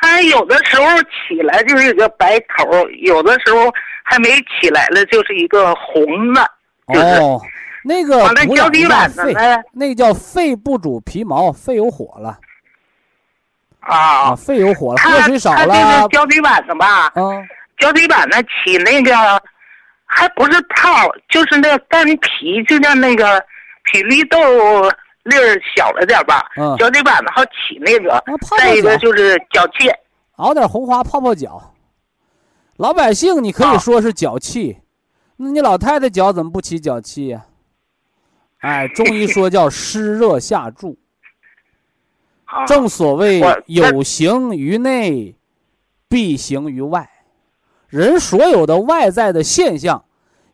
他有的时候起来就是一个白头，有的时候还没起来了，就是一个红的。就是哦，那个完了脚底养板子那叫肺不主皮毛，肺有火了啊，啊，肺有火喝水少他这了个，脚底板子吧，嗯，脚底板子起那个还不是泡，就是那个干皮，就像那个皮绿豆粒儿小了点吧。嗯脚底板子好起那个，啊泡再一个就是脚气。熬点红花泡泡脚。老百姓你可以啊说是脚气，那你老太太脚怎么不起脚气呀、哎，中医说叫 湿热下注，啊正所谓有形于内，必形于外。人所有的外在的现象，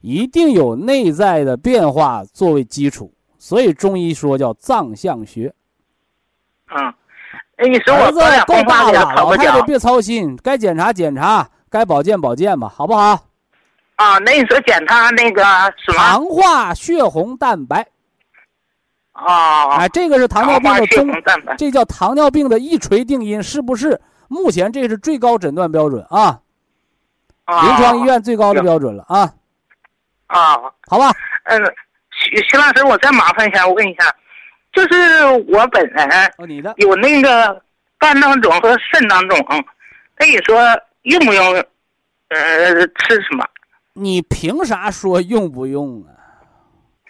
一定有内在的变化作为基础，所以中医说叫藏象学。嗯，哎，你说我儿子够大了，老太太别操心，该检查检查，该保健保健吧，好不好？啊？那你说检查那个什么糖化血红蛋白，啊？哎，这个是糖尿病的中，红蛋白这叫糖尿病的一锤定音，是不是？目前这是最高诊断标准啊，啊，临床医院最高的标准了啊，啊。好吧？嗯，徐徐老师，我再麻烦一下，我问一下，就是我本人哦，你的有那个肝囊肿和肾囊肿，那你说用不用？呃，吃什么？你凭啥说用不用啊？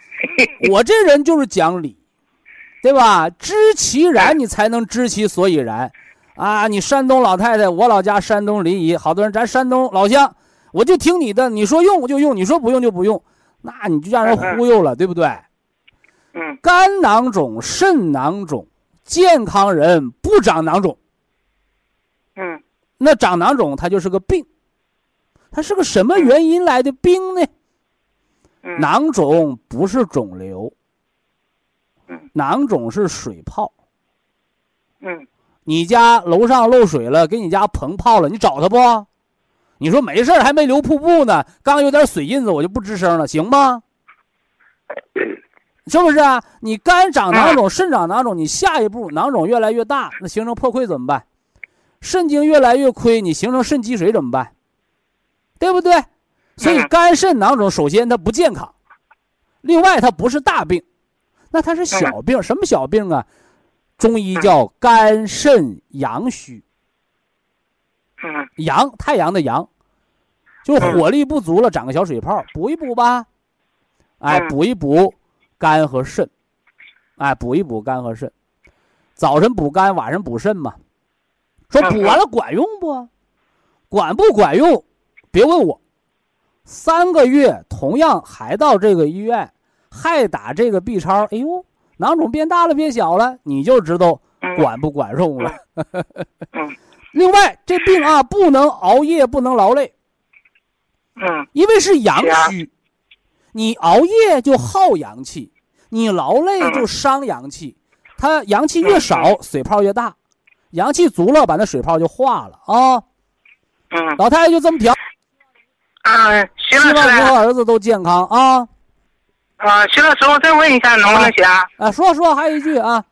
我这人就是讲理，对吧？知其然，你才能知其所以然。啊，你山东老太太，我老家山东临沂，好多人咱山东老乡，我就听你的，你说用我就用，你说不用就不用，那你就让人忽悠了，对不对？嗯。肝囊肿、肾囊肿，健康人不长囊肿，嗯。那长囊肿它就是个病，它是个什么原因来的病呢？嗯，囊肿不是肿瘤，嗯。囊肿是水泡。嗯。你家楼上漏水了，给你家棚泡了，你找他不？你说没事儿还没流瀑布呢，刚有点水印子，我就不吱声了，行吗？是不是啊？你肝长囊肿，肾长囊肿，你下一步囊肿越来越大，那形成破溃怎么办？肾精越来越亏，你形成肾积水怎么办？对不对？所以嗯肝肾囊肿，首先它不健康，另外它不是大病，那它是小病。什么小病啊？中医叫肝肾阳虚，嗯阳太阳的阳，就火力不足了，长个小水泡，补一补吧。哎，嗯补一补肝和肾，哎，补一补肝和肾，早晨补肝，晚上补肾嘛。说补完了管用不？管不管用？别问我。三个月同样还到这个医院，还打这个 B 超，哎呦，囊肿变大了变小了，你就知道嗯，管不管用了。嗯 另外，这病啊不能熬夜，不能劳累，嗯因为是阳虚，你熬夜就耗阳气，你劳累嗯就伤阳气。它阳气越少，水泡越大；阳气足了，把那水泡就化了啊。嗯老太太就这么调，啊，徐希望老师您和儿子都健康啊！啊，徐老师，我再问一下，能不能行？啊，说说还有一句啊，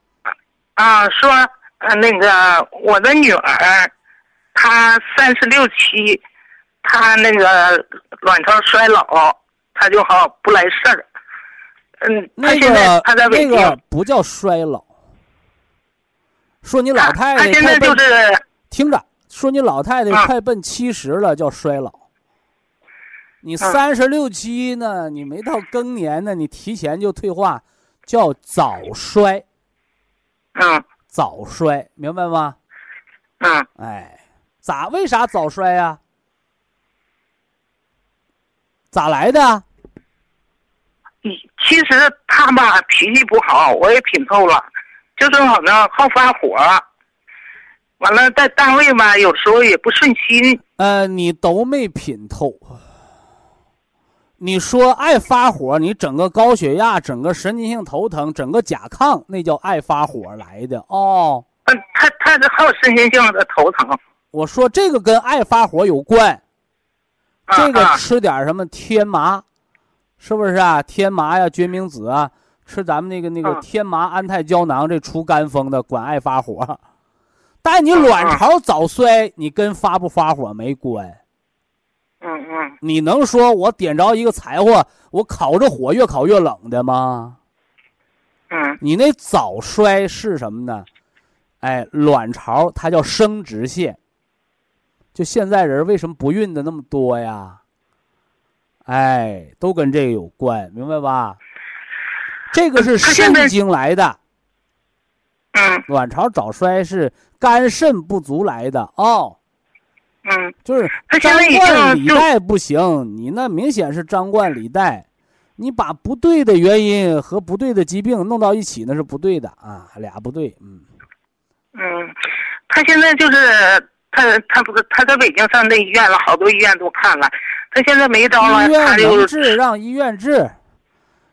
啊，说呃那个我的女儿，她三十六七，她那个卵巢衰老，他就好不来事儿。嗯，她那现在个她在北京，那个不叫衰老，说你老太太她现在就是听着，说你老太太啊快奔七十了，叫衰老。你三十六七呢，你没到更年呢，你提前就退化，叫早衰，嗯早衰，明白吗？嗯哎，咋？为啥早衰呀、咋来的？你其实他吧脾气不好，我也品透了，就是好像好发火。完了，在单位吧，有时候也不顺心。呃，你都没品透。你说爱发火，你整个高血压、整个神经性头疼、整个甲亢，那叫爱发火来的哦。嗯，他他这还有身心性的头疼。我说这个跟爱发火有关，啊这个啊吃点什么天麻，是不是啊？天麻呀、决明子啊，吃咱们那个那个嗯天麻安泰胶囊，这除肝风的，管爱发火。但你嗯卵巢早衰，你跟发不发火没关。嗯嗯你能说我点着一个柴火，我烤着火越烤越冷的吗？嗯你那早衰是什么呢？哎，卵巢它叫生殖腺。就现在人为什么不孕的那么多呀？哎，都跟这个有关，明白吧？这个是肾经来的，嗯卵巢早衰是肝肾不足来的哦。嗯就是张冠李戴不行，你那明显是张冠李戴，你把不对的原因和不对的疾病弄到一起，那是不对的啊，俩不对，嗯，嗯，他现在就是他他不是他在北京上那医院了，好多医院都看了，他现在没招了，他就治让医院治，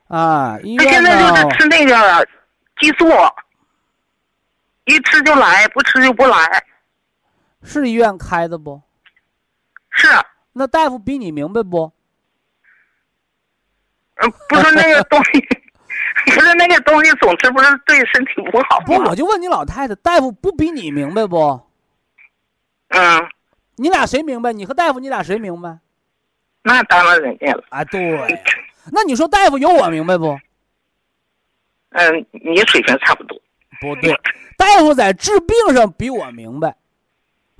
啊，医他现在就是，吃那个激素，一吃就来，不吃就不来。是医院开的不？是，那大夫比你明白不？嗯，不是那个东西，不是那个东西总吃，不是对身体不好不，吗我？就问你老太太，大夫不比你明白不？嗯，你俩谁明白？你和大夫你俩谁明白？那当然人家了。啊，对，那你说大夫有我明白不？嗯，你水平差不多。不对，大夫在治病上比我明白，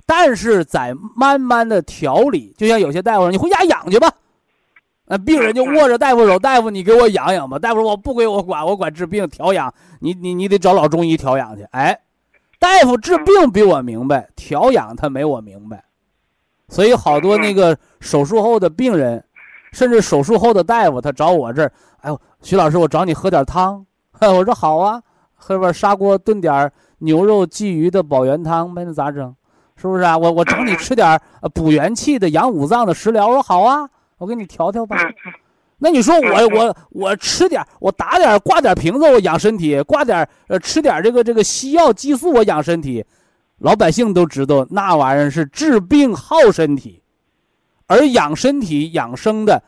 但是在慢慢的调理，就像有些大夫说：“你回家养去吧。”那病人就握着大夫手：“大夫，你给我养养吧。”大夫说：“我不归我管，我管治病调养，你你你得找老中医调养去。”哎，大夫治病比我明白，调养他没我明白，所以好多那个手术后的病人，甚至手术后的大夫，他找我这儿，哎呦，徐老师，我找你喝点汤。我说好啊，喝碗砂锅炖点牛肉鲫鱼的保元汤呗，那咋整？是不是啊？我我找你吃点补元气的养五脏的食疗，我说好啊，我给你调调吧。嗯那你说我我我吃点，我打点挂点瓶子，我养身体；挂点呃吃点这个这个西药激素，我养身体。老百姓都知道那玩意儿是治病耗身体，而养身体养生的，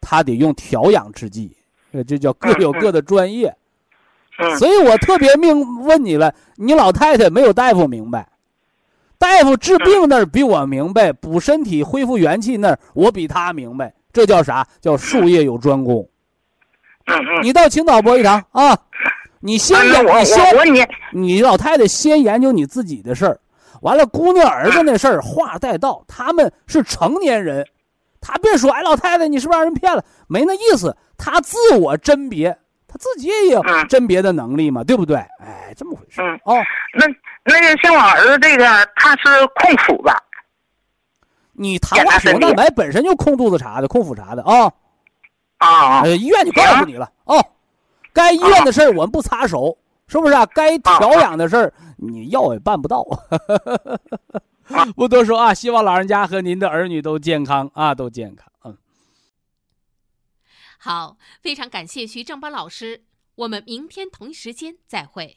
他得用调养之计，呃，这叫各有各的专业。嗯所以我特别命问你了，你老太太没有大夫明白，大夫治病那儿比我明白，补身体恢复元气那儿我比他明白，这叫啥？叫术业有专攻。嗯嗯。你到青岛博一堂啊，你先你先问你，你老太太先研究你自己的事儿，完了姑娘儿子那事儿话带到，他们是成年人，他别说哎老太太你是不是让人骗了，没那意思，他自我甄别，他自己也有嗯甄别的能力嘛，对不对？哎，这么回事嗯哦。那那个像我儿子这个，他是控腹吧？你糖化血红蛋白本身就控肚子查的，控腹查的啊，啊呃，医院就告诉你了哦，该医院的事儿我们不插手，是不是啊？该调养的事儿你药也办不到。不多说啊，希望老人家和您的儿女都健康啊，都健康。嗯，好，非常感谢徐正邦老师，我们明天同一时间再会。